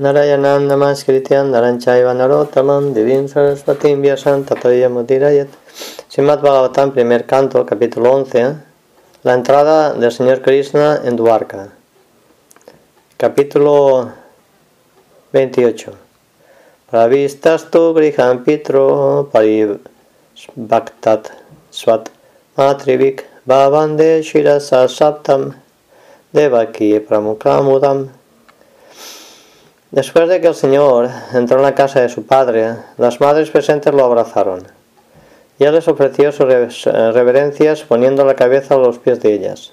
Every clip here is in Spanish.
Narayanam Namaskrityan Naranchayva Narotamam Divin Saraswatim Vyasam Tatoyamudirayat Srimad Bhagavatam, primer canto, capítulo 11 La entrada del Señor Krishna en Dwarka. Capítulo 28 Pravistastu Griham Pitro Paribhaktat Swat Matrivik Bhavande Shirasa Saptam Devaki Pramukamudam Después de que el Señor entró en la casa de su padre, las madres presentes lo abrazaron, y él les ofreció sus reverencias poniendo la cabeza a los pies de ellas.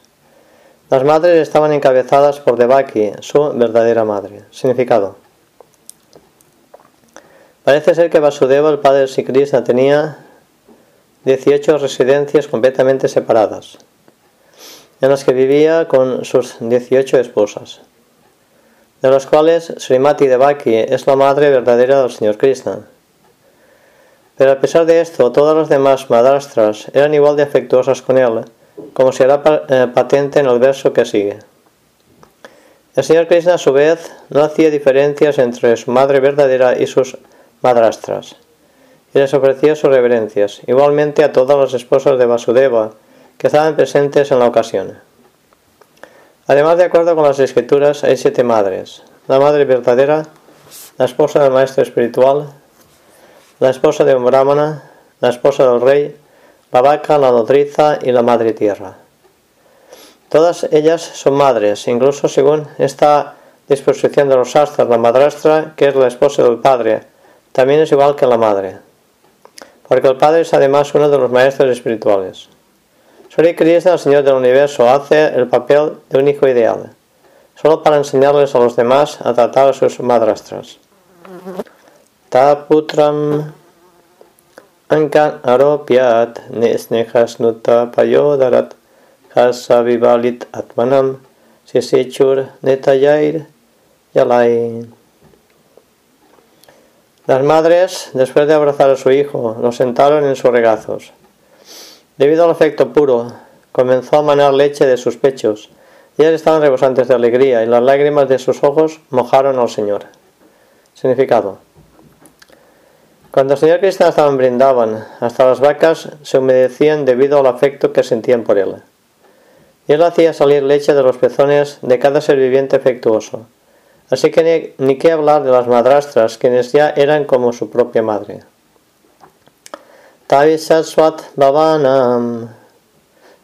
Las madres estaban encabezadas por Devaki, su verdadera madre. Significado. Parece ser que Vasudeva, el padre de Sikrishna, tenía 18 residencias completamente separadas, en las que vivía con sus 18 esposas de los cuales Srimati Devaki es la madre verdadera del Señor Krishna. Pero a pesar de esto, todas las demás madrastras eran igual de afectuosas con él, como será eh, patente en el verso que sigue. El Señor Krishna a su vez no hacía diferencias entre su madre verdadera y sus madrastras, y les ofrecía sus reverencias, igualmente a todas las esposas de Vasudeva que estaban presentes en la ocasión. Además, de acuerdo con las escrituras, hay siete madres. La madre verdadera, la esposa del maestro espiritual, la esposa de un brahmana, la esposa del rey, la vaca, la nodriza y la madre tierra. Todas ellas son madres, incluso según esta disposición de los astros, la madrastra, que es la esposa del padre, también es igual que la madre, porque el padre es además uno de los maestros espirituales. Sri Krishna, el Señor del Universo, hace el papel de un hijo ideal, solo para enseñarles a los demás a tratar a sus madrastras. Taputram Ankan aropyat nesnehasnuta payodarat vivalit atmanam sisichur netayair yalai. Las madres, después de abrazar a su hijo, lo sentaron en sus regazos Debido al afecto puro, comenzó a manar leche de sus pechos. Ellas estaban rebosantes de alegría y las lágrimas de sus ojos mojaron al Señor. Significado. Cuando el Señor Cristo estaba brindaban, hasta las vacas se humedecían debido al afecto que sentían por él. Y él hacía salir leche de los pezones de cada ser viviente afectuoso. Así que ni, ni qué hablar de las madrastras, quienes ya eran como su propia madre. Tavisaswat Bhavanam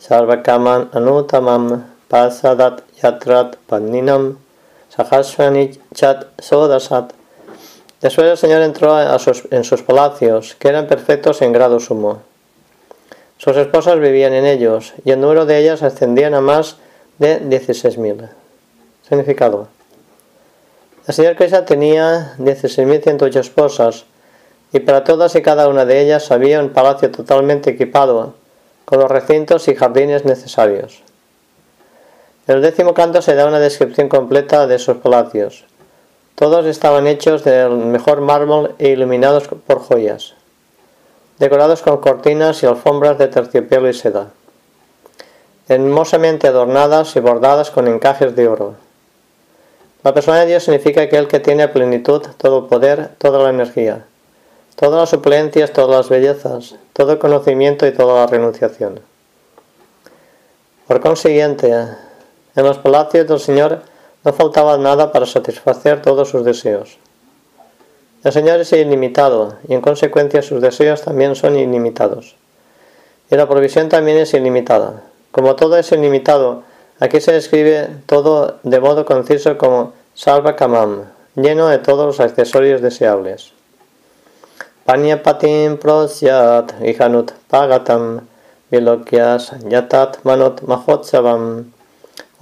Sarvakaman Anutamam Pasadat Yatrat Paninam Sahasrani Chat Sodasat Después el Señor entró en sus palacios, que eran perfectos en grado sumo. Sus esposas vivían en ellos, y el número de ellas ascendían a más de 16.000. Significado. El Señor Krishna tenía 16.108 esposas, y para todas y cada una de ellas había un palacio totalmente equipado, con los recintos y jardines necesarios. El décimo canto se da una descripción completa de esos palacios. Todos estaban hechos del mejor mármol e iluminados por joyas, decorados con cortinas y alfombras de terciopelo y seda, hermosamente adornadas y bordadas con encajes de oro. La persona de Dios significa aquel que tiene plenitud todo poder, toda la energía todas las suplencias, todas las bellezas, todo el conocimiento y toda la renunciación. Por consiguiente, en los palacios del Señor no faltaba nada para satisfacer todos sus deseos. El Señor es ilimitado y en consecuencia sus deseos también son ilimitados. Y la provisión también es ilimitada. Como todo es ilimitado, aquí se describe todo de modo conciso como salva kamam, lleno de todos los accesorios deseables. Panyapatim prosyat ihanut pagatam vilokya sanyatat manot mahotsavam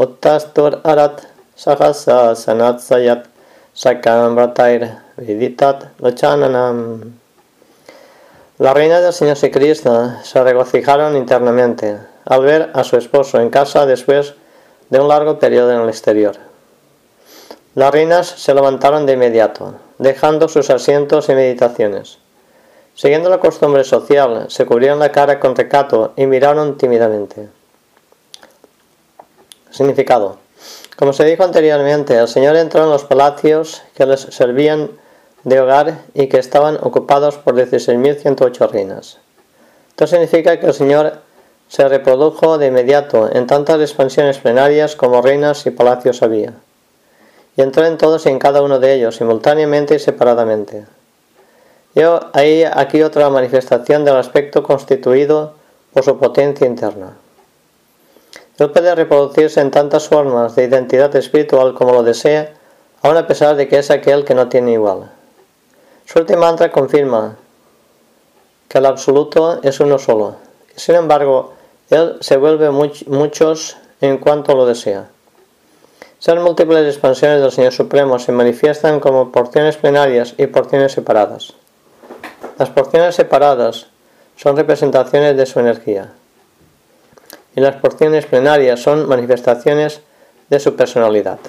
uttastur arat sahasa sanat sayat sakam ratair viditat lochananam La reina del Señor Krishna se regocijaron internamente al ver a su esposo en casa después de un largo periodo en el exterior. Las reinas se levantaron de inmediato, dejando sus asientos y meditaciones. Siguiendo la costumbre social, se cubrieron la cara con recato y miraron tímidamente. Significado. Como se dijo anteriormente, el Señor entró en los palacios que les servían de hogar y que estaban ocupados por 16.108 reinas. Esto significa que el Señor se reprodujo de inmediato en tantas expansiones plenarias como reinas y palacios había, y entró en todos y en cada uno de ellos, simultáneamente y separadamente. Hay aquí otra manifestación del aspecto constituido por su potencia interna. Él puede reproducirse en tantas formas de identidad espiritual como lo desea, aun a pesar de que es aquel que no tiene igual. Su última mantra confirma que el absoluto es uno solo. Sin embargo, él se vuelve muchos en cuanto lo desea. Esas múltiples expansiones del Señor Supremo se manifiestan como porciones plenarias y porciones separadas. Las porciones separadas son representaciones de su energía y las porciones plenarias son manifestaciones de su personalidad.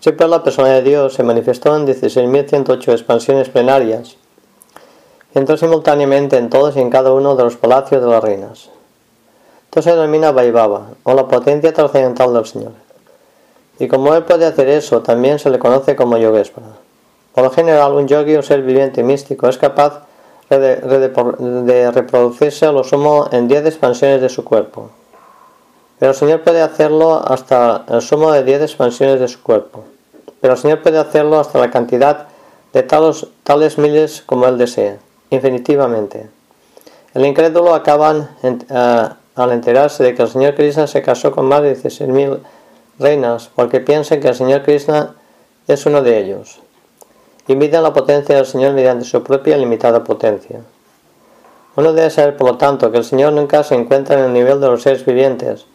Siempre la personalidad de Dios se manifestó en 16.108 expansiones plenarias y entró simultáneamente en todos y en cada uno de los palacios de las reinas. Esto se denomina Vaibhava, o la potencia trascendental del Señor. Y como él puede hacer eso, también se le conoce como Yogeshvara. Por lo general, un yogi o ser viviente místico es capaz de reproducirse a lo sumo en 10 expansiones de su cuerpo. Pero el Señor puede hacerlo hasta el sumo de 10 expansiones de su cuerpo. Pero el Señor puede hacerlo hasta la cantidad de tales, tales miles como Él desea, infinitivamente. El incrédulo acaba eh, al enterarse de que el Señor Krishna se casó con más de 16.000 reinas porque piensan que el Señor Krishna es uno de ellos miden la potencia del Señor mediante su propia limitada potencia. Uno debe saber, por lo tanto, que el Señor nunca se encuentra en el nivel de los seres vivientes,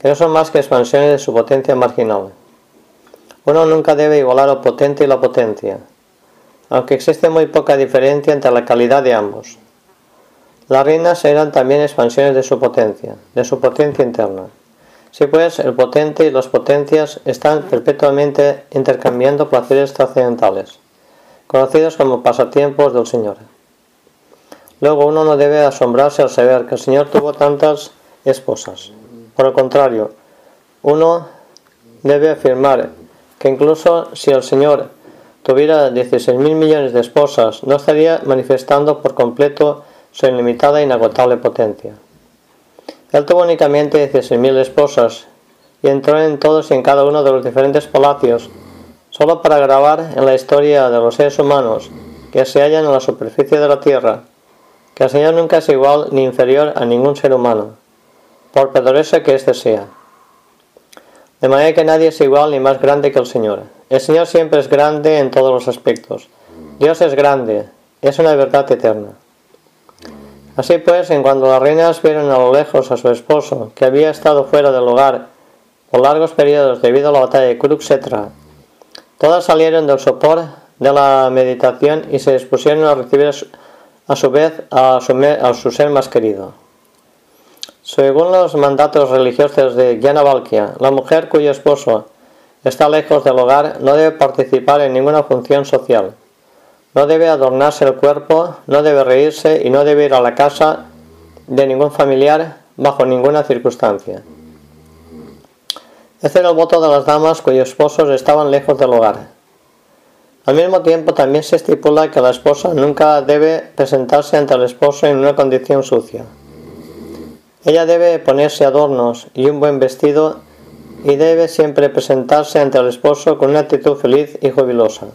que no son más que expansiones de su potencia marginal. Uno nunca debe igualar lo potente y la potencia, aunque existe muy poca diferencia entre la calidad de ambos. Las reinas eran también expansiones de su potencia, de su potencia interna. Si pues el potente y las potencias están perpetuamente intercambiando placeres trascendentales conocidos como pasatiempos del Señor. Luego uno no debe asombrarse al saber que el Señor tuvo tantas esposas. Por el contrario, uno debe afirmar que incluso si el Señor tuviera 16 mil millones de esposas, no estaría manifestando por completo su ilimitada e inagotable potencia. Él tuvo únicamente 16 mil esposas y entró en todos y en cada uno de los diferentes palacios solo para grabar en la historia de los seres humanos que se hallan en la superficie de la Tierra, que el Señor nunca es igual ni inferior a ningún ser humano, por poderoso que éste sea. De manera que nadie es igual ni más grande que el Señor. El Señor siempre es grande en todos los aspectos. Dios es grande, es una verdad eterna. Así pues, en cuando las reinas vieron a lo lejos a su esposo, que había estado fuera del hogar por largos periodos debido a la batalla de Kurukshetra Todas salieron del sopor de la meditación y se dispusieron a recibir a su vez a su, ser más querido. Según los mandatos religiosos de Jnana Valkya, la mujer cuyo esposo está lejos del hogar no debe participar en ninguna función social, no debe adornarse el cuerpo, no debe reírse y no debe ir a la casa de ningún familiar bajo ninguna circunstancia. Este era el voto de las damas cuyos esposos estaban lejos del hogar. Al mismo tiempo también se estipula que la esposa nunca debe presentarse ante el esposo en una condición sucia. Ella debe ponerse adornos y un buen vestido y debe siempre presentarse ante el esposo con una actitud feliz y jubilosa.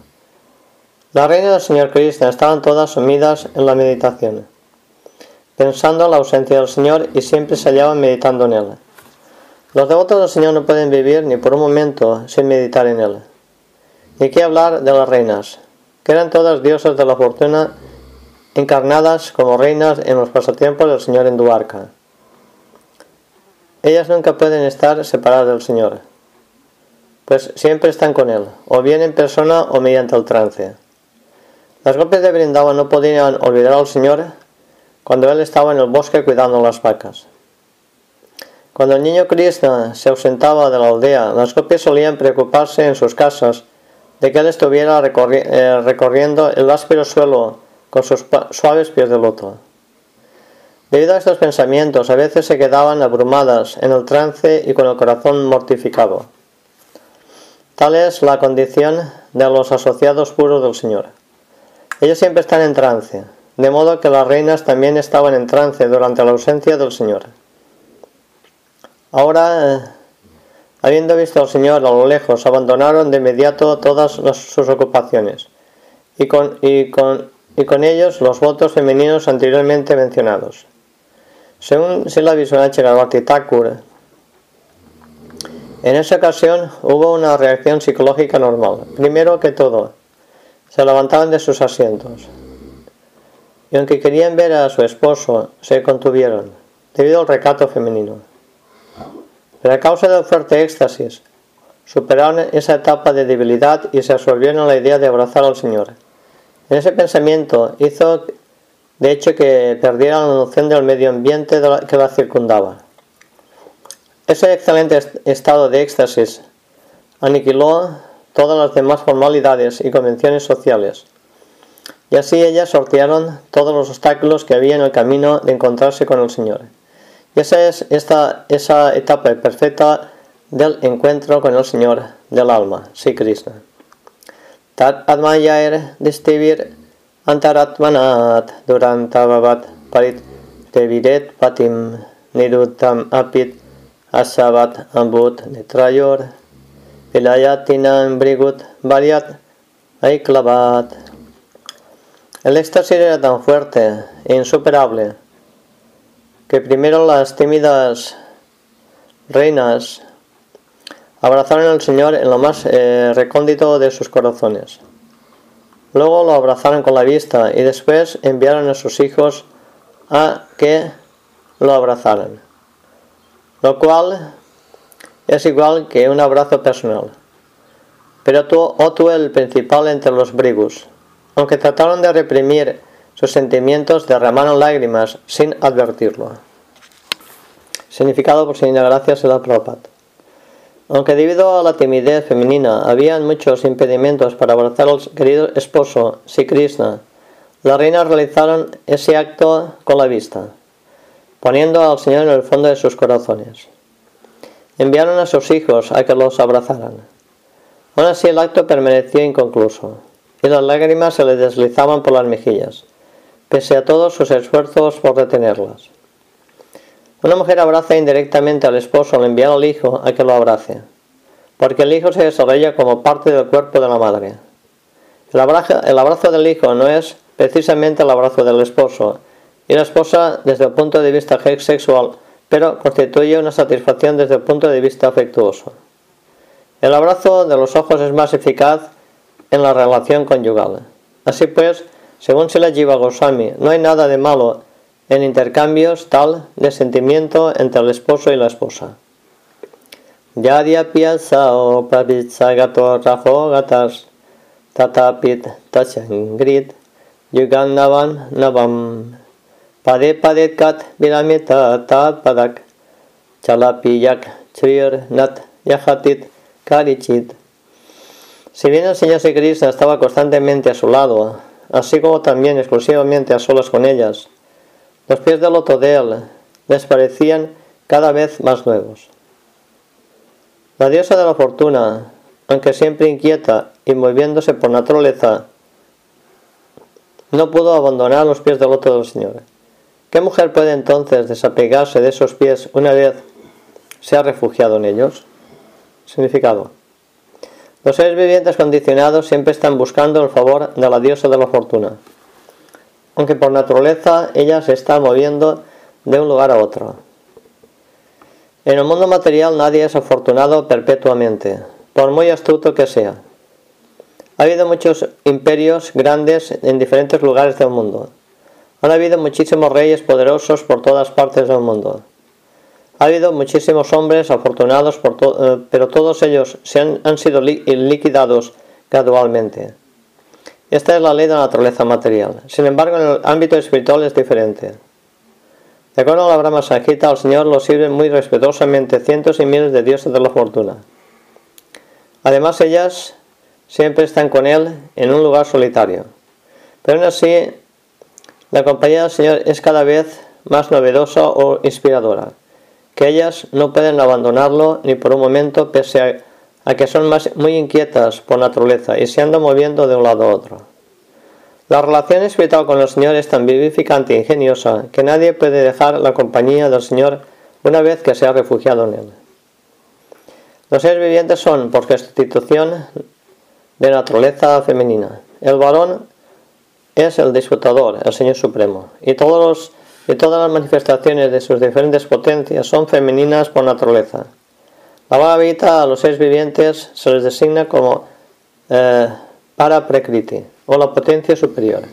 La reina del Señor Cristo estaban todas sumidas en la meditación, pensando en la ausencia del Señor y siempre se hallaban meditando en él. Los devotos del Señor no pueden vivir ni por un momento sin meditar en Él. ¿Y qué hablar de las reinas? Que eran todas diosas de la fortuna encarnadas como reinas en los pasatiempos del Señor en Duarca. Ellas nunca pueden estar separadas del Señor, pues siempre están con Él, o bien en persona o mediante el trance. Las golpes de Brindavan no podían olvidar al Señor cuando Él estaba en el bosque cuidando las vacas. Cuando el niño Krishna se ausentaba de la aldea, las copias solían preocuparse en sus casas de que él estuviera eh, recorriendo el áspero suelo con sus suaves pies de loto. Debido a estos pensamientos, a veces se quedaban abrumadas en el trance y con el corazón mortificado. Tal es la condición de los asociados puros del Señor. Ellos siempre están en trance, de modo que las reinas también estaban en trance durante la ausencia del Señor. Ahora, habiendo visto al Señor a lo lejos, abandonaron de inmediato todas sus ocupaciones y con, ellos los votos femeninos anteriormente mencionados. Según Sila Visunache Thakur, en esa ocasión hubo una reacción psicológica normal. Primero que todo, se levantaban de sus asientos. Y aunque querían ver a su esposo, se contuvieron, debido al recato femenino. Pero a causa del fuerte éxtasis, superaron esa etapa de debilidad y se absorbieron a la idea de abrazar al Señor. En ese pensamiento hizo de hecho que perdiera la noción del medio ambiente que la circundaba. Ese excelente estado de éxtasis aniquiló todas las demás formalidades y convenciones sociales, y así ellas sortearon todos los obstáculos que había en el camino de encontrarse con el Señor. Esa es esta, esa etapa perfecta del encuentro con el Señor del alma, Sri Krishna. Tat distivir antaratmanat durantavavat parit teviret patim nirutam apit asavat ambut netrayor vilayatinam brigut variat aiklavat. El éxtasis era tan fuerte e insuperable que primero las tímidas reinas abrazaron al Señor en lo más eh, recóndito de sus corazones. Luego lo abrazaron con la vista y después enviaron a sus hijos a que lo abrazaran. Lo cual es igual que un abrazo personal. Pero tú, el principal entre los brigus, aunque trataron de reprimir sus sentimientos, derramaron lágrimas sin advertirlo. Significado por Señora Gracias la Prabhupada. Aunque debido a la timidez femenina habían muchos impedimentos para abrazar al querido esposo, Sri Krishna, las reinas realizaron ese acto con la vista, poniendo al Señor en el fondo de sus corazones. Enviaron a sus hijos a que los abrazaran. Aún así el acto permaneció inconcluso, y las lágrimas se le deslizaban por las mejillas, pese a todos sus esfuerzos por retenerlas. Una mujer abraza indirectamente al esposo al enviar al hijo a que lo abrace, porque el hijo se desarrolla como parte del cuerpo de la madre. El abrazo, el abrazo del hijo no es precisamente el abrazo del esposo, y la esposa desde el punto de vista sexual, pero constituye una satisfacción desde el punto de vista afectuoso. El abrazo de los ojos es más eficaz en la relación conyugal. Así pues, según Sila Jiva Goswami, no hay nada de malo en intercambios tal de sentimiento entre el esposo y la esposa. Yadya piasao pravitsagato rajo gatas tatapit tachangrit yugannavan navam pade padet kat viramita tat padak chalapiyak chvir nat yahatit karichit. Si bien el Señor Krishna estaba constantemente a su lado, así como también exclusivamente a solas con ellas, los pies del loto de él les parecían cada vez más nuevos. La diosa de la fortuna, aunque siempre inquieta y moviéndose por naturaleza, no pudo abandonar los pies del loto del Señor. ¿Qué mujer puede entonces desapegarse de esos pies una vez se ha refugiado en ellos? Significado. Los seres vivientes condicionados siempre están buscando el favor de la diosa de la fortuna aunque por naturaleza ella se está moviendo de un lugar a otro. En el mundo material nadie es afortunado perpetuamente, por muy astuto que sea. Ha habido muchos imperios grandes en diferentes lugares del mundo. Han habido muchísimos reyes poderosos por todas partes del mundo. Ha habido muchísimos hombres afortunados, eh, pero todos ellos se han, sido liquidados gradualmente. Esta es la ley de la naturaleza material. Sin embargo, en el ámbito espiritual es diferente. De acuerdo a la Brahma Sanjita, al Señor lo sirven muy respetuosamente cientos y miles de dioses de la fortuna. Además, ellas siempre están con Él en un lugar solitario. Pero aún así, la compañía del Señor es cada vez más novedosa o inspiradora, que ellas no pueden abandonarlo ni por un momento pese a, que son más, muy inquietas por naturaleza y se andan moviendo de un lado a otro. La relación espiritual con el Señor es tan vivificante e ingeniosa que nadie puede dejar la compañía del Señor una vez que se ha refugiado en él. Los seres vivientes son, por constitución, de naturaleza femenina. El varón es el disfrutador, el Señor Supremo, y, todos y todas las manifestaciones de sus diferentes potencias son femeninas por naturaleza. La Bhagavad a los seres vivientes se les designa como eh, para prekriti o la potencia superior.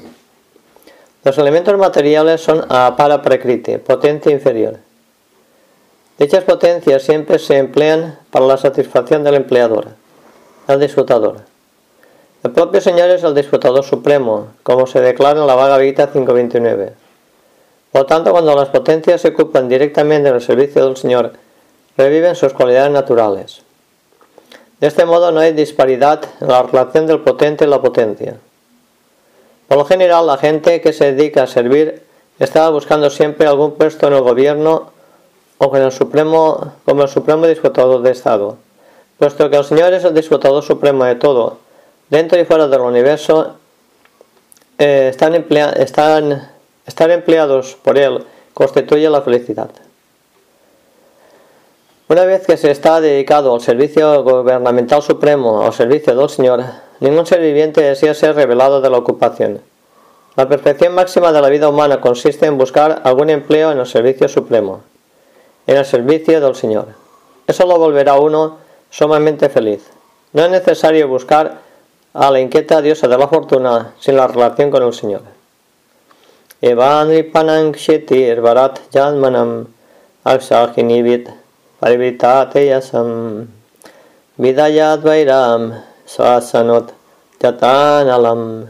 Los elementos materiales son a para prekriti, potencia inferior. Dichas potencias siempre se emplean para la satisfacción del empleador, el disfrutador. El propio Señor es el disfrutador supremo, como se declara en la Vaga Vita 529. Por tanto, cuando las potencias se ocupan directamente del servicio del Señor, reviven sus cualidades naturales. De este modo no hay disparidad en la relación del potente y la potencia. Por lo general, la gente que se dedica a servir está buscando siempre algún puesto en el gobierno o con el supremo, como el supremo disfrutador de Estado. Puesto que el Señor es el disfrutador supremo de todo, dentro y fuera del universo, eh, están, están, estar empleados por Él constituye la felicidad. Una vez que se está dedicado al servicio gubernamental supremo, al servicio del Señor, ningún ser viviente desea ser revelado de la ocupación. La perfección máxima de la vida humana consiste en buscar algún empleo en el servicio supremo en el servicio del Señor. Eso lo volverá uno sumamente feliz. No es necesario buscar a la inquieta diosa de la fortuna sin la relación con el Señor. Barat janmanam yasam vidayat vairam swasanot jatanalam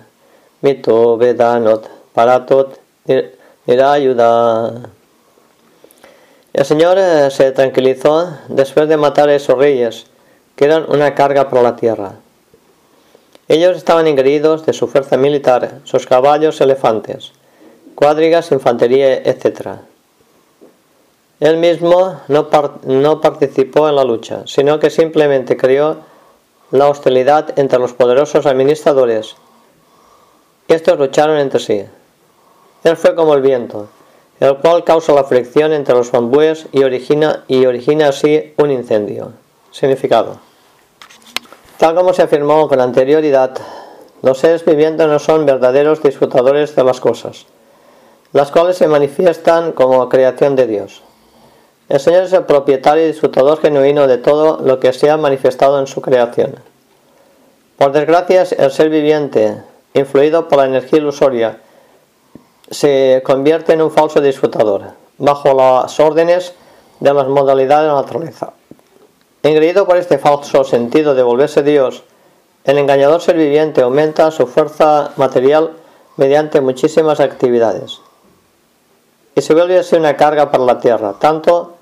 mito vedanot paratot nirayuda el Señor eh, se tranquilizó después de matar a esos reyes, que eran una carga para la tierra. Ellos estaban ingreídos de su fuerza militar, sus caballos, elefantes, cuadrigas, infantería, etc. Él mismo no, participó en la lucha, sino que simplemente creó la hostilidad entre los poderosos administradores. Estos lucharon entre sí. Él fue como el viento, el cual causa la fricción entre los bambúes y origina, y origina así un incendio. Significado. Tal como se afirmó con anterioridad, los seres vivientes no son verdaderos disfrutadores de las cosas, las cuales se manifiestan como creación de Dios. El Señor es el propietario y disfrutador genuino de todo lo que se ha manifestado en su creación. Por desgracia, el ser viviente, influido por la energía ilusoria se convierte en un falso disfrutador, bajo las órdenes de las modalidades de la naturaleza. Engreído por este falso sentido de volverse Dios, el engañador ser viviente aumenta su fuerza material mediante muchísimas actividades y se vuelve así una carga para la tierra, tanto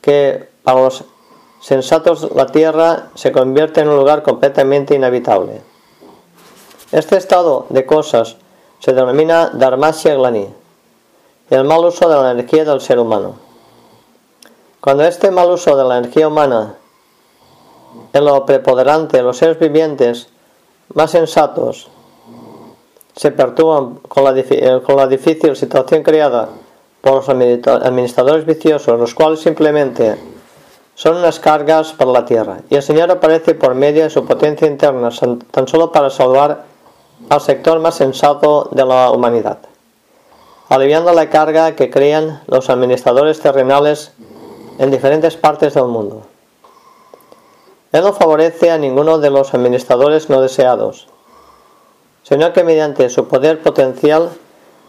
que para los sensatos la tierra se convierte en un lugar completamente inhabitable. Este estado de cosas se denomina Dharmasya Glani, el mal uso de la energía del ser humano. Cuando este mal uso de la energía humana en lo preponderante de los seres vivientes más sensatos se perturban con la, con la difícil situación creada por los administradores viciosos, los cuales simplemente son unas cargas para la tierra, y el Señor aparece por medio de su potencia interna, tan solo para salvar al sector más sensato de la humanidad, aliviando la carga que crean los administradores terrenales en diferentes partes del mundo. Él no favorece a ninguno de los administradores no deseados, sino que mediante su poder potencial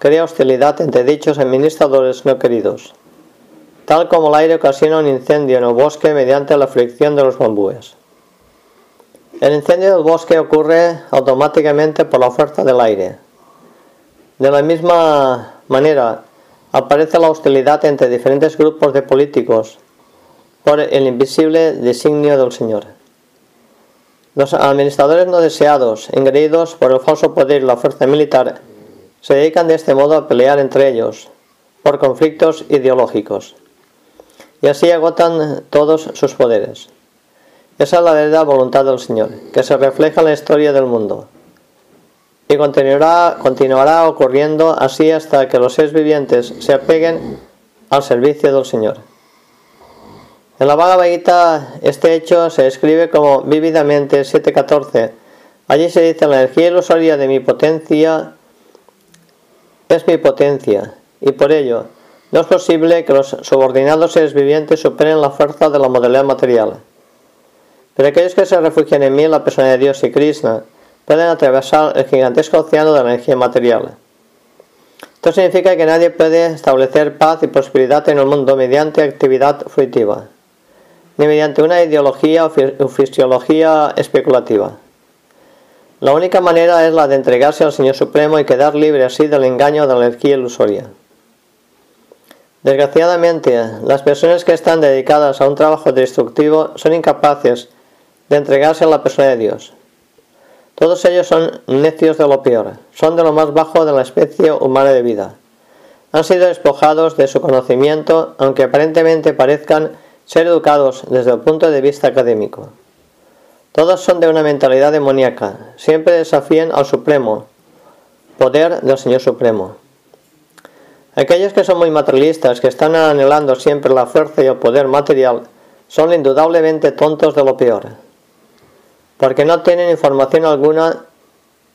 crea hostilidad entre dichos administradores no queridos, tal como el aire ocasiona un incendio en el bosque mediante la fricción de los bambúes. El incendio del bosque ocurre automáticamente por la fuerza del aire. De la misma manera, aparece la hostilidad entre diferentes grupos de políticos por el invisible designio del Señor. Los administradores no deseados, engreídos por el falso poder y la fuerza militar, se dedican de este modo a pelear entre ellos, por conflictos ideológicos. Y así agotan todos sus poderes. Esa es la verdadera voluntad del Señor, que se refleja en la historia del mundo. Y continuará, continuará ocurriendo así hasta que los seres vivientes se apeguen al servicio del Señor. En la Bhagavad Gita este hecho se escribe como vívidamente 7.14. Allí se dice la energía ilusoria de mi potencia es mi potencia y por ello no es posible que los subordinados seres vivientes superen la fuerza de la modalidad material. Pero aquellos que se refugian en mí, la persona de Dios y Krishna, pueden atravesar el gigantesco océano de la energía material. Esto significa que nadie puede establecer paz y prosperidad en el mundo mediante actividad fruitiva, ni mediante una ideología o fisiología especulativa. La única manera es la de entregarse al Señor Supremo y quedar libre así del engaño de la energía ilusoria. Desgraciadamente, las personas que están dedicadas a un trabajo destructivo son incapaces de entregarse a la persona de Dios. Todos ellos son necios de lo peor, son de lo más bajo de la especie humana de vida. Han sido despojados de su conocimiento, aunque aparentemente parezcan ser educados desde el punto de vista académico. Todos son de una mentalidad demoníaca, siempre desafían al Supremo, poder del Señor Supremo. Aquellos que son muy materialistas, que están anhelando siempre la fuerza y el poder material, son indudablemente tontos de lo peor, porque no tienen información alguna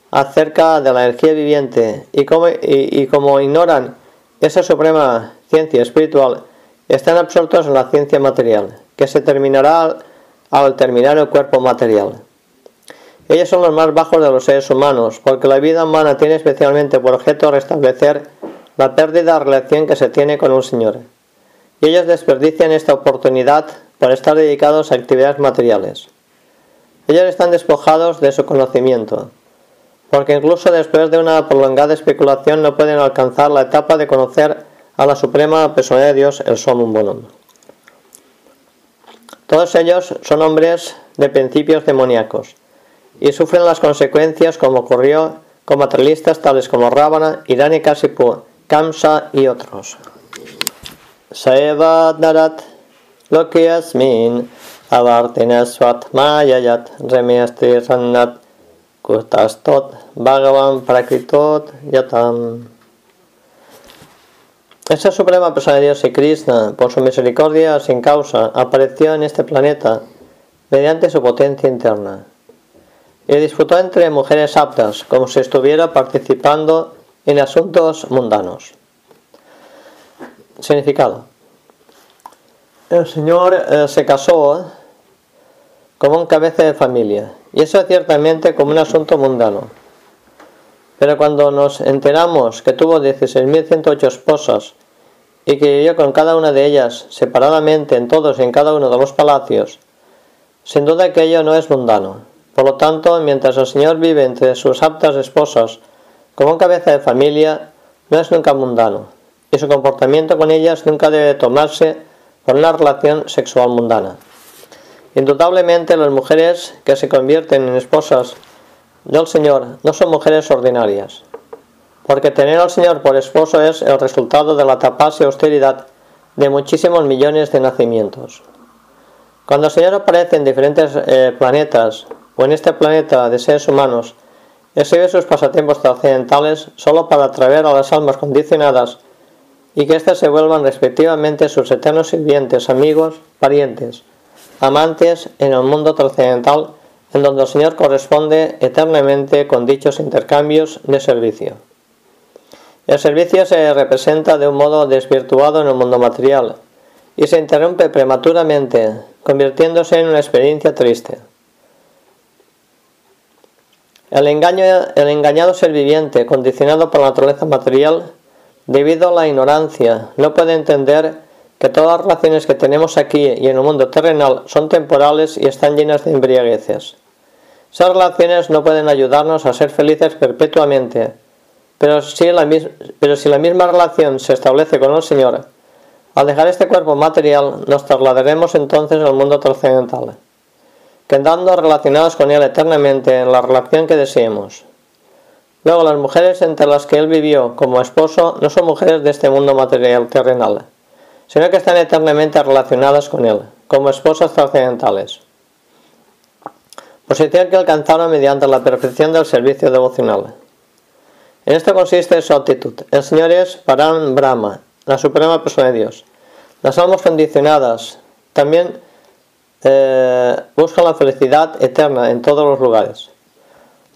acerca de la energía viviente y como, ignoran esa suprema ciencia espiritual, están absortos en la ciencia material, que se terminará al terminar el cuerpo material. Ellos son los más bajos de los seres humanos, porque la vida humana tiene especialmente por objeto restablecer la pérdida de relación que se tiene con un Señor. Y ellos desperdician esta oportunidad por estar dedicados a actividades materiales. Ellos están despojados de su conocimiento, porque incluso después de una prolongada especulación no pueden alcanzar la etapa de conocer a la suprema persona de Dios, el Somum Bonum. Todos ellos son hombres de principios demoníacos y sufren las consecuencias como ocurrió con materialistas tales como Rábana, Irán y Kasipu, Kamsa y otros. Saeva Narat Lokiasmin Avartinesvat Mayayat Remiasti Rannat Kutastot Bhagavan Prakritot Yatam. Esa suprema persona de Dios y Krishna, por su misericordia sin causa, apareció en este planeta mediante su potencia interna y disfrutó entre mujeres aptas, como si estuviera participando en asuntos mundanos. Significado. El Señor eh, se casó como un cabeza de familia, y eso es ciertamente como un asunto mundano. Pero cuando nos enteramos que tuvo 16.108 esposas y que vivió con cada una de ellas separadamente en todos y en cada uno de los palacios, sin duda que ello no es mundano. Por lo tanto, mientras el Señor vive entre sus aptas esposas como un cabeza de familia, no es nunca mundano, y su comportamiento con ellas nunca debe tomarse por una relación sexual mundana. Indudablemente las mujeres que se convierten en esposas del Señor no son mujeres ordinarias, porque tener al Señor por esposo es el resultado de la tapaz y austeridad de muchísimos millones de nacimientos. Cuando el Señor aparece en diferentes eh, planetas o en este planeta de seres humanos, exhibe sus pasatiempos trascendentales solo para atraer a las almas condicionadas y que éstas se vuelvan respectivamente sus eternos sirvientes, amigos, parientes, amantes en el mundo trascendental en donde el Señor corresponde eternamente con dichos intercambios de servicio. El servicio se representa de un modo desvirtuado en el mundo material y se interrumpe prematuramente, convirtiéndose en una experiencia triste. El, el engañado ser viviente, condicionado por la naturaleza material, debido a la ignorancia, no puede entender que todas las relaciones que tenemos aquí y en el mundo terrenal son temporales y están llenas de embriagueces. Esas relaciones no pueden ayudarnos a ser felices perpetuamente, pero si, la, misma relación se establece con el Señor, al dejar este cuerpo material nos trasladaremos entonces al mundo trascendental quedando relacionados con Él eternamente en la relación que deseemos. Luego, las mujeres entre las que él vivió como esposo no son mujeres de este mundo material terrenal, sino que están eternamente relacionadas con él, como esposas trascendentales. Posición que alcanzaron mediante la perfección del servicio devocional. En esto consiste su actitud. El Señor es Param Brahma, la suprema persona de Dios. Las almas condicionadas también eh, buscan la felicidad eterna en todos los lugares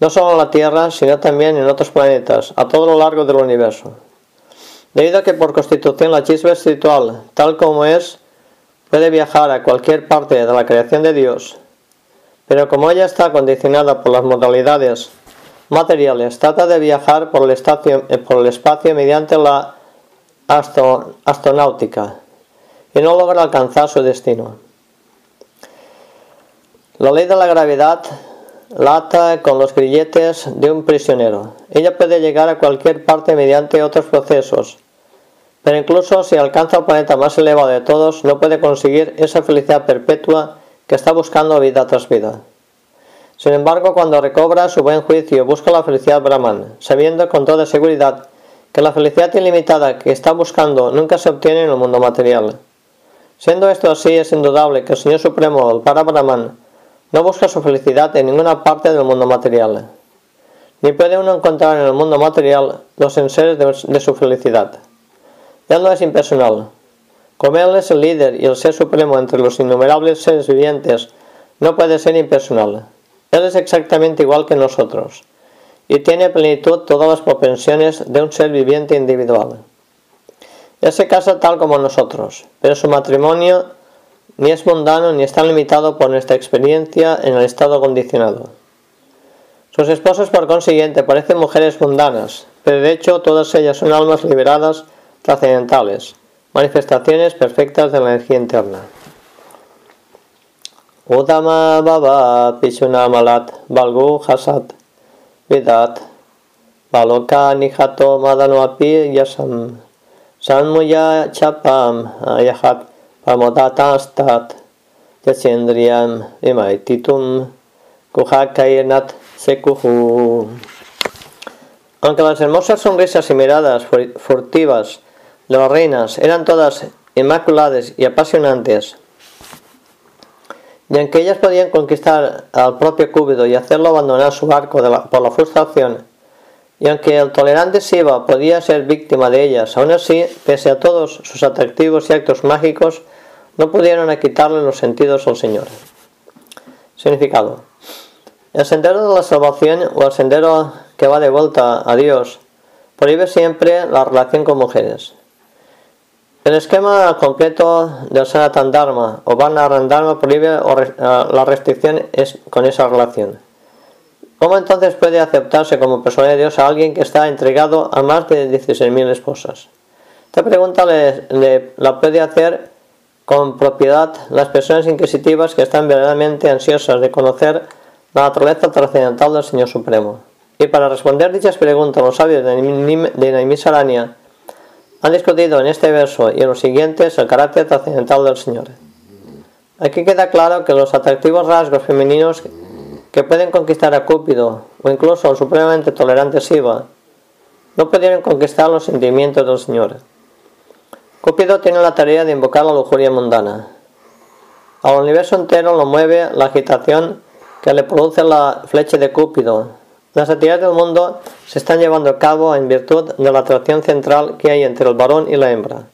no solo en la Tierra, sino también en otros planetas, a todo lo largo del universo. Debido a que por constitución la chispa espiritual, tal como es, puede viajar a cualquier parte de la creación de Dios, pero como ella está condicionada por las modalidades materiales, trata de viajar por el, espacio, eh, mediante la astronáutica y no logra alcanzar su destino. La ley de la gravedad lata con los grilletes de un prisionero. Ella puede llegar a cualquier parte mediante otros procesos, pero incluso si alcanza el planeta más elevado de todos, no puede conseguir esa felicidad perpetua que está buscando vida tras vida. Sin embargo, cuando recobra su buen juicio, busca la felicidad Brahman, sabiendo con toda seguridad que la felicidad ilimitada que está buscando nunca se obtiene en el mundo material. Siendo esto así, es indudable que el Señor Supremo, el Para Brahman, no busca su felicidad en ninguna parte del mundo material, ni puede uno encontrar en el mundo material los enseres de, su felicidad. Él no es impersonal. Como Él es el líder y el ser supremo entre los innumerables seres vivientes, no puede ser impersonal. Él es exactamente igual que nosotros, y tiene plenitud todas las propensiones de un ser viviente individual. Él se casa tal como nosotros, pero su matrimonio ni es mundano ni está limitado por nuestra experiencia en el estado condicionado. Sus esposas, por consiguiente, parecen mujeres mundanas, pero de hecho todas ellas son almas liberadas trascendentales, manifestaciones perfectas de la energía interna. Udama Baba Malat Balgu Hasat Vidat Baloka Nihato Madanoapi Yasam Sanmuya Chapam Ayahat Pamodatastat Yachendriam Emaititum Kuhakainat Sekuhu. Aunque las hermosas sonrisas y miradas furtivas las reinas eran todas inmaculadas y apasionantes, y aunque ellas podían conquistar al propio Cúbido y hacerlo abandonar su barco por la frustración, y aunque el tolerante Siva podía ser víctima de ellas, aún así, pese a todos sus atractivos y actos mágicos, no pudieron quitarle los sentidos al Señor. Significado. El sendero de la salvación o el sendero que va de vuelta a Dios prohíbe siempre la relación con mujeres. El esquema completo del Sanatan Dharma o Varnaran Dharma prohíbe eh, la restricción es con esa relación. ¿Cómo entonces puede aceptarse como persona de Dios a alguien que está entregado a más de 16.000 esposas? Esta pregunta le, la puede hacer con propiedad las personas inquisitivas que están verdaderamente ansiosas de conocer la naturaleza trascendental del Señor Supremo. Y para responder dichas preguntas, los sabios de Naimisarania han discutido en este verso y en los siguientes el carácter trascendental del Señor. Aquí queda claro que los atractivos rasgos femeninos que pueden conquistar a Cúpido o incluso al supremamente tolerante Siva no pudieron conquistar los sentimientos del Señor. Cúpido tiene la tarea de invocar la lujuria mundana. Al universo entero lo mueve la agitación que le produce la flecha de Cúpido. Las actividades del mundo se están llevando a cabo en virtud de la atracción central que hay entre el varón y la hembra.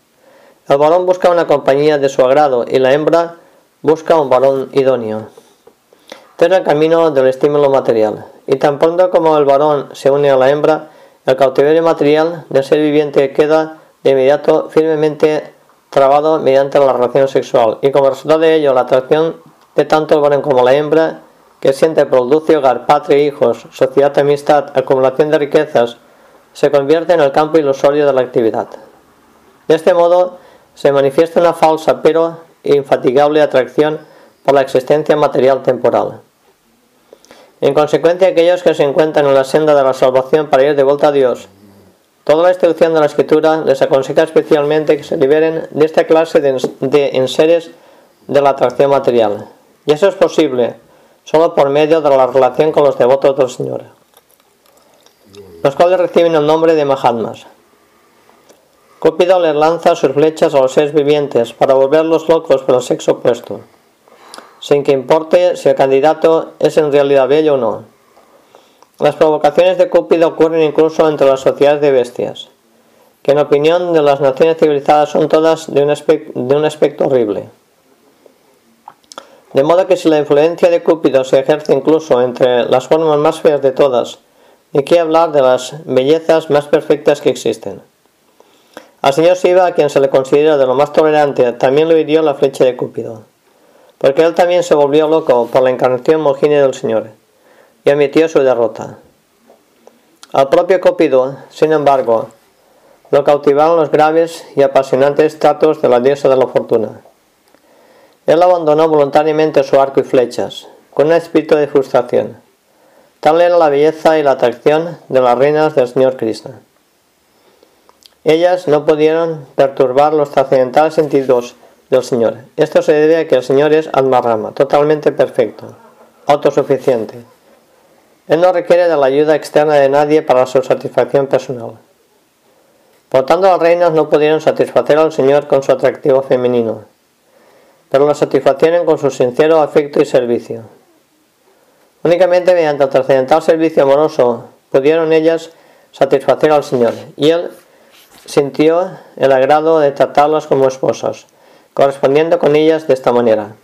El varón busca una compañía de su agrado y la hembra busca un varón idóneo. Este es el camino del estímulo material. Y tan pronto como el varón se une a la hembra, el cautiverio material del ser viviente queda de inmediato firmemente trabado mediante la relación sexual y como resultado de ello la atracción de tanto el varón como la hembra que siente produce hogar, patria, hijos, sociedad, amistad, acumulación de riquezas, se convierte en el campo ilusorio de la actividad. De este modo se manifiesta una falsa pero infatigable atracción por la existencia material temporal. En consecuencia, aquellos que se encuentran en la senda de la salvación para ir de vuelta a Dios, Toda la instrucción de la escritura les aconseja especialmente que se liberen de esta clase de, enseres de la atracción material. Y eso es posible solo por medio de la relación con los devotos del Señor. los cuales reciben el nombre de Mahatmas. Cúpido les lanza sus flechas a los seres vivientes para volverlos locos por el sexo opuesto, sin que importe si el candidato es en realidad bello o no. Las provocaciones de Cúpido ocurren incluso entre las sociedades de bestias, que en opinión de las naciones civilizadas son todas de un, aspecto, de un aspecto horrible. De modo que si la influencia de Cúpido se ejerce incluso entre las formas más feas de todas, ¿y qué hablar de las bellezas más perfectas que existen? Al señor Siva, a quien se le considera de lo más tolerante, también le hirió la flecha de Cúpido, porque él también se volvió loco por la encarnación mogine del Señor, y admitió su derrota. Al propio Cúpido, sin embargo, lo cautivaron los graves y apasionantes tratos de la diosa de la fortuna. Él abandonó voluntariamente su arco y flechas, con un espíritu de frustración. Tal era la belleza y la atracción de las reinas del señor Krishna. Ellas no pudieron perturbar los trascendentales sentidos del Señor. Esto se debe a que el Señor es Atmarama, totalmente perfecto, autosuficiente. Él no requiere de la ayuda externa de nadie para su satisfacción personal. Por tanto, las reinas no pudieron satisfacer al Señor con su atractivo femenino, pero lo satisfacieron con su sincero afecto y servicio. Únicamente mediante el trascendental servicio amoroso pudieron ellas satisfacer al Señor, y Él sintió el agrado de tratarlas como esposas, correspondiendo con ellas de esta manera.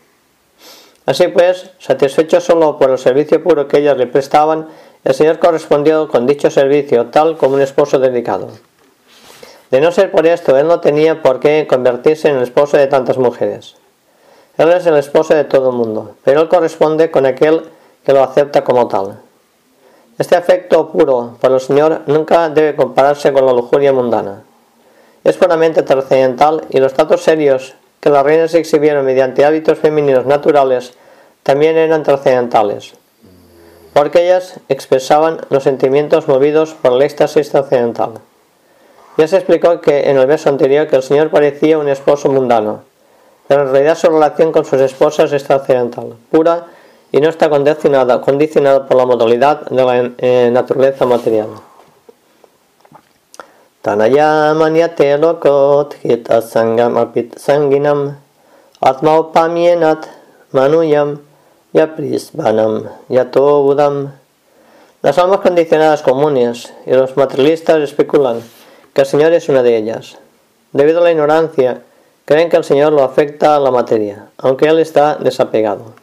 Así pues, satisfecho solo por el servicio puro que ellas le prestaban, el Señor correspondió con dicho servicio tal como un esposo dedicado. De no ser por esto, él no tenía por qué convertirse en el esposo de tantas mujeres. Él es el esposo de todo el mundo, pero él corresponde con aquel que lo acepta como tal. Este afecto puro por el Señor nunca debe compararse con la lujuria mundana es puramente trascendental y los datos serios que las reinas exhibieron mediante hábitos femeninos naturales también eran trascendentales, porque ellas expresaban los sentimientos movidos por el éxtasis trascendental. Ya se explicó que en el verso anterior que el Señor parecía un esposo mundano, en realidad su relación con sus esposas es trascendental, pura y no está condicionada, por la modalidad de la eh, naturaleza material. Tanaya manyate lokot hita sangam apit sanginam atma manuyam yaprisvanam yato budam. Las almas condicionadas comunes y los materialistas especulan que el Señor es una de ellas. Debido a la ignorancia, creen que el Señor lo afecta a la materia, aunque Él está desapegado.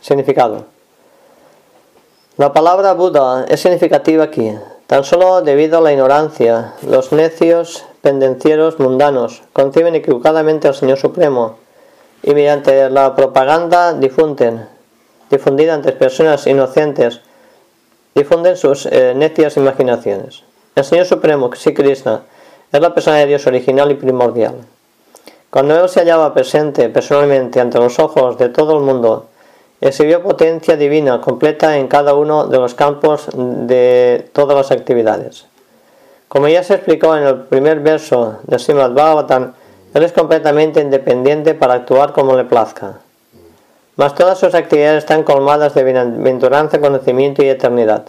Significado. La palabra Buda es significativa aquí, Tan solo debido a la ignorancia, los necios pendencieros mundanos conciben equivocadamente al Señor Supremo y mediante la propaganda difunden, difundida entre personas inocentes, difunden sus eh, necias imaginaciones. El Señor Supremo, Krishna, es la persona de Dios original y primordial. Cuando Él se hallaba presente personalmente ante los ojos de todo el mundo, exhibió potencia divina completa en cada uno de los campos de todas las actividades. Como ya se explicó en el primer verso de Srimad Bhagavatam, él es completamente independiente para actuar como le plazca. Mas todas sus actividades están colmadas de bienaventuranza, conocimiento y eternidad.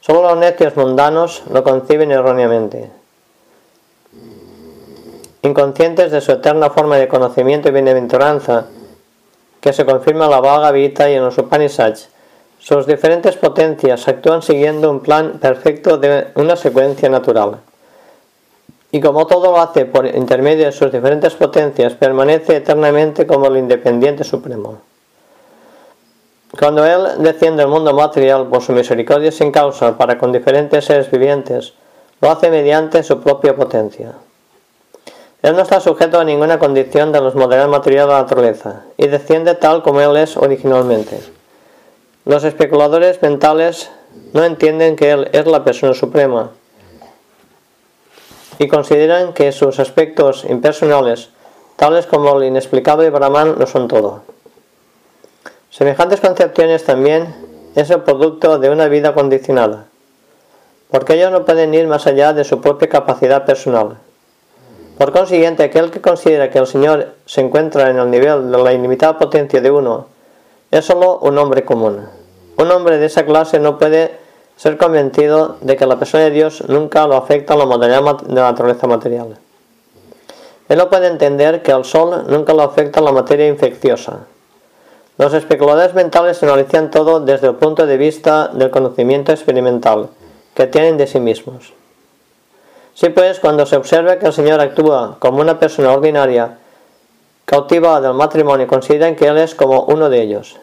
Solo los necios mundanos lo conciben erróneamente. Inconscientes de su eterna forma de conocimiento y bienaventuranza, que se confirma en la Bhagavad Gita y en los Upanishads. Sus diferentes potencias actúan siguiendo un plan perfecto de una secuencia natural. Y como todo lo hace por intermedio de sus diferentes potencias, permanece eternamente como el independiente supremo. Cuando Él desciende al mundo material por su misericordia sin causa para con diferentes seres vivientes, lo hace mediante su propia potencia. Él no está sujeto a ninguna condición de los modelos materiales de la naturaleza y desciende tal como Él es originalmente. Los especuladores mentales no entienden que Él es la persona suprema y consideran que sus aspectos impersonales, tales como el inexplicable Brahman, no son todo. Semejantes concepciones también es el producto de una vida condicionada, porque ellos no pueden ir más allá de su propia capacidad personal por consiguiente, aquel que considera que el Señor se encuentra en el nivel de la ilimitada potencia de uno, es solo un hombre común. Un hombre de esa clase no puede ser convencido de que la persona de Dios nunca lo afecta a la modalidad de naturaleza material. Él no puede entender que al sol nunca lo afecta la materia infecciosa. Los especuladores mentales analizan todo desde el punto de vista del conocimiento experimental que tienen de sí mismos. Si pues, cuando se observa que el Señor actúa como una persona ordinaria, cautiva del matrimonio, consideran que Él es como uno de ellos,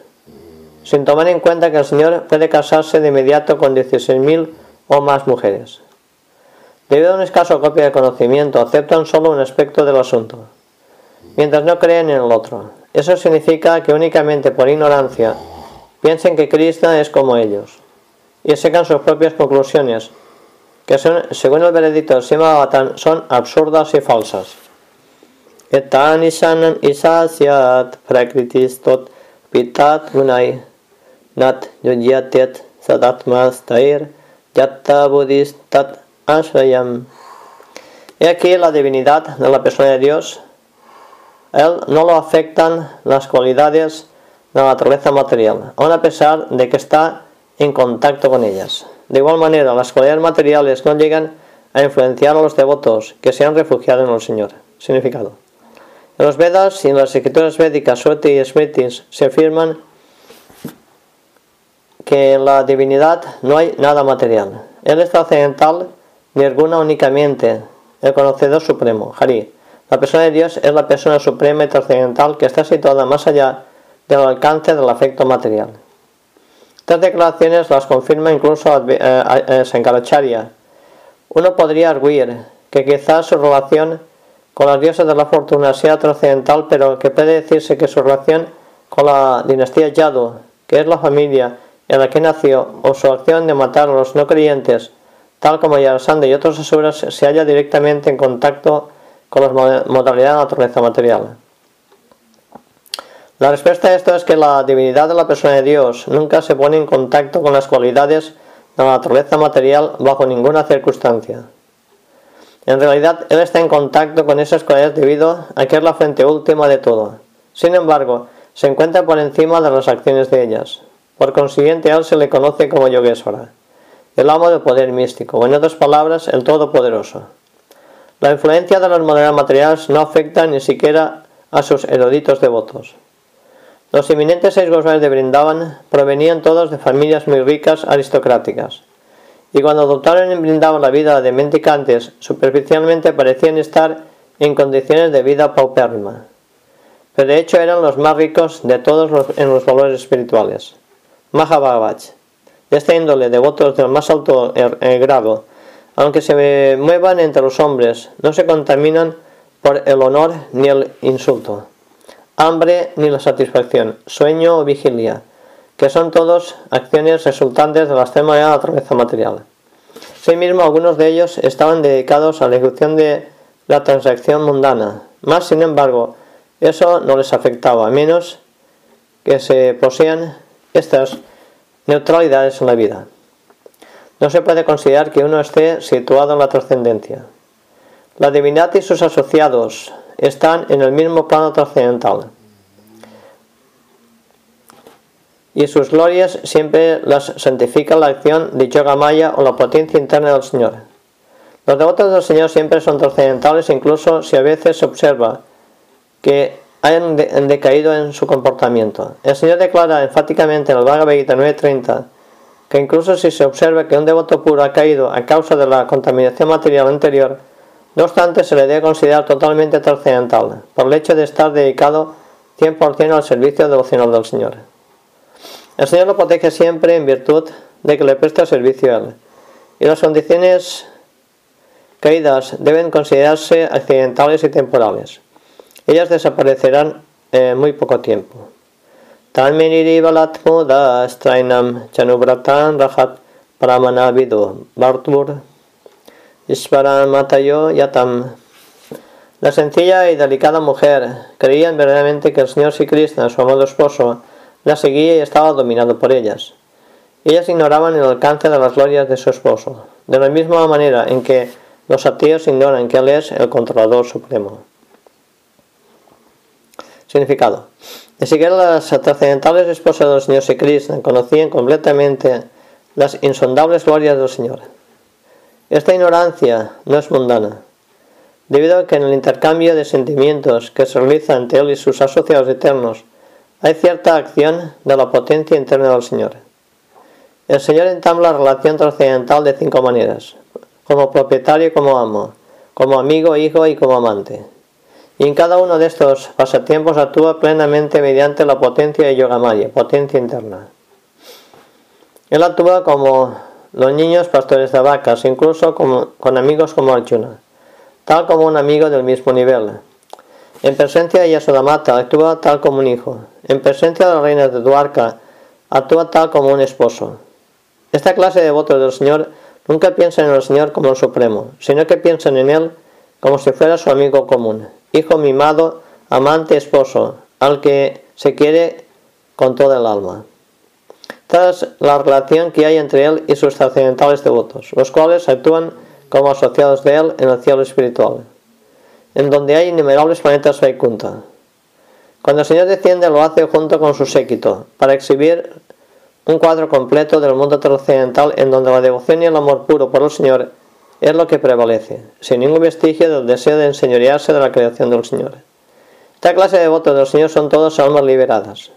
sin tomar en cuenta que el Señor puede casarse de inmediato con 16.000 o más mujeres. Debido a un escaso copia de conocimiento, aceptan solo un aspecto del asunto, mientras no creen en el otro. Eso significa que únicamente por ignorancia piensen que Cristo es como ellos y secan sus propias conclusiones, que son, según el veredicto del Sima son absurdas y falsas. Etan isanan isasiat prakritistot pitat gunai nat yudyatet sadatmas tair yatta tat ashayam. He aquí la divinidad de la persona de Dios. Él no lo afectan las cualidades de la naturaleza material, aun a pesar de que está en contacto con ellas. De igual manera, las cualidades materiales no llegan a influenciar a los devotos que se han refugiado en el Señor. Significado. En los Vedas y en las escrituras védicas, y Smritis se afirman que en la divinidad no hay nada material. Él es trascendental Nirguna únicamente, el conocedor supremo, Hari. La persona de Dios es la persona suprema y trascendental que está situada más allá del alcance del afecto material. Estas declaraciones las confirma incluso eh, eh, Sankaracharya. Uno podría arguir que quizás su relación con las diosas de la fortuna sea trascendental, pero que puede decirse que su relación con la dinastía Yadu, que es la familia en la que nació, o su acción de matar a los no creyentes, tal como Yarasanda y otros asuras, se halla directamente en contacto con las modalidades de naturaleza material. La respuesta a esto es que la divinidad de la persona de Dios nunca se pone en contacto con las cualidades de la naturaleza material bajo ninguna circunstancia. En realidad, Él está en contacto con esas cualidades debido a que es la fuente última de todo. Sin embargo, se encuentra por encima de las acciones de ellas. Por consiguiente, a Él se le conoce como Yogeswara el amo del poder místico, o en otras palabras, el Todopoderoso. La influencia de las monedas materiales no afecta ni siquiera a sus eruditos devotos. Los eminentes seis gozadores de Brindavan provenían todos de familias muy ricas aristocráticas, y cuando adoptaron en Brindavan la vida de mendicantes, superficialmente parecían estar en condiciones de vida paupérrima, pero de hecho eran los más ricos de todos en los valores espirituales. Mahabharata de esta índole, devotos del más alto er, eh, grado, aunque se muevan entre los hombres, no se contaminan por el honor ni el insulto, hambre ni la satisfacción, sueño o vigilia, que son todos acciones resultantes de la extrema naturaleza material. mismo algunos de ellos estaban dedicados a la ejecución de la transacción mundana, más sin embargo, eso no les afectaba, a menos que se posean estas Neutralidades en la vida. No se puede considerar que uno esté situado en la trascendencia. La divinidad y sus asociados están en el mismo plano trascendental. Y sus glorias siempre las santifica la acción de Yoga Maya o la potencia interna del Señor. Los devotos del Señor siempre son trascendentales, incluso si a veces se observa que hayan decaído en su comportamiento. El Señor declara enfáticamente en el Bhagavad Gita 9.30 que incluso si se observa que un devoto puro ha caído a causa de la contaminación material anterior, no obstante se le debe considerar totalmente trascendental, por el hecho de estar dedicado 100% al servicio devocional del Señor. El Señor lo protege siempre en virtud de que le presta servicio a Él, y las condiciones caídas deben considerarse accidentales y temporales. Ellas desaparecerán en muy poco tiempo. Trainam Chanubratan Rahat Pramanavido Bartur Isparan Matayo Yatam. La sencilla y delicada mujer creían verdaderamente que el Señor Sri Krishna, su amado esposo, la seguía y estaba dominado por ellas. Ellas ignoraban el alcance de las glorias de su esposo, de la misma manera en que los ateos ignoran que Él es el controlador supremo. Significado. Ni siquiera las trascendentales esposas del Señor Krishna conocían completamente las insondables glorias del Señor. Esta ignorancia no es mundana, debido a que en el intercambio de sentimientos que se realiza entre Él y sus asociados eternos hay cierta acción de la potencia interna del Señor. El Señor entabla relación trascendental de cinco maneras, como propietario y como amo, como amigo, hijo y como amante. Y en cada uno de estos pasatiempos actúa plenamente mediante la potencia de Yogamaya, potencia interna. Él actúa como los niños pastores de vacas, incluso con amigos como Arjuna, tal como un amigo del mismo nivel. En presencia de Yasodamata actúa tal como un hijo. En presencia de la reina de Duarca actúa tal como un esposo. Esta clase de devotos del Señor nunca piensan en el Señor como el Supremo, sino que piensan en Él como si fuera su amigo común, hijo mimado, amante, esposo, al que se quiere con toda el alma. Tras la relación que hay entre él y sus trascendentales devotos, los cuales actúan como asociados de él en el cielo espiritual, en donde hay innumerables planetas Vaikunta. Cuando el Señor desciende lo hace junto con su séquito, para exhibir un cuadro completo del mundo trascendental en donde la devoción y el amor puro por el Señor es lo que prevalece, sin ningún vestigio del deseo de enseñorearse de la creación del Señor. Esta clase de devotos del Señor son todos almas liberadas,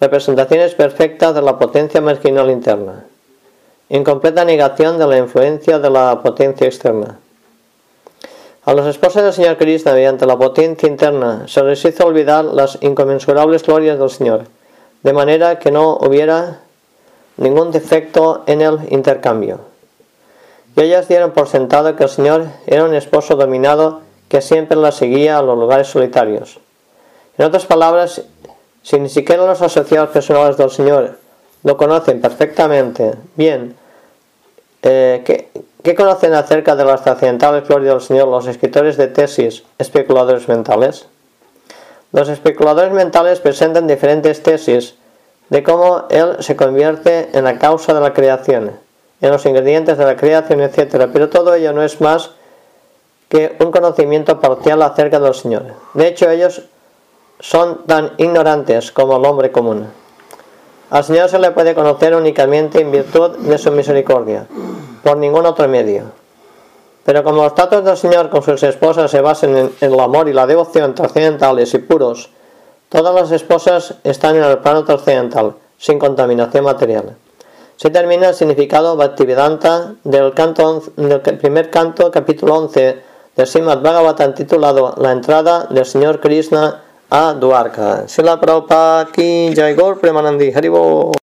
representaciones perfectas de la potencia marginal interna, incompleta negación de la influencia de la potencia externa. A los esposos del Señor Cristo, mediante la potencia interna, se les hizo olvidar las inconmensurables glorias del Señor, de manera que no hubiera ningún defecto en el intercambio y ellas dieron por sentado que el Señor era un esposo dominado que siempre la seguía a los lugares solitarios. En otras palabras, si ni siquiera los asociados personales del Señor lo conocen perfectamente bien, eh, ¿qué, conocen acerca de las trascendentales glorias del Señor los escritores de tesis especuladores mentales? Los especuladores mentales presentan diferentes tesis de cómo Él se convierte en la causa de la creación en los ingredientes de la creación, etc. Pero todo ello no es más que un conocimiento parcial acerca del Señor. De hecho, ellos son tan ignorantes como el hombre común. Al Señor se le puede conocer únicamente en virtud de su misericordia, por ningún otro medio. Pero como los tratos del Señor con sus esposas se basan en el amor y la devoción trascendentales y puros, todas las esposas están en el plano trascendental, sin contaminación material se termina el significado Bhaktivedanta del, canto, del primer canto, capítulo 11 del Srimad Bhagavatam titulado La entrada del Señor Krishna आ द्वारका। शिला प्रभुपा की जय। गौर प्रेमानंदी। हरिओ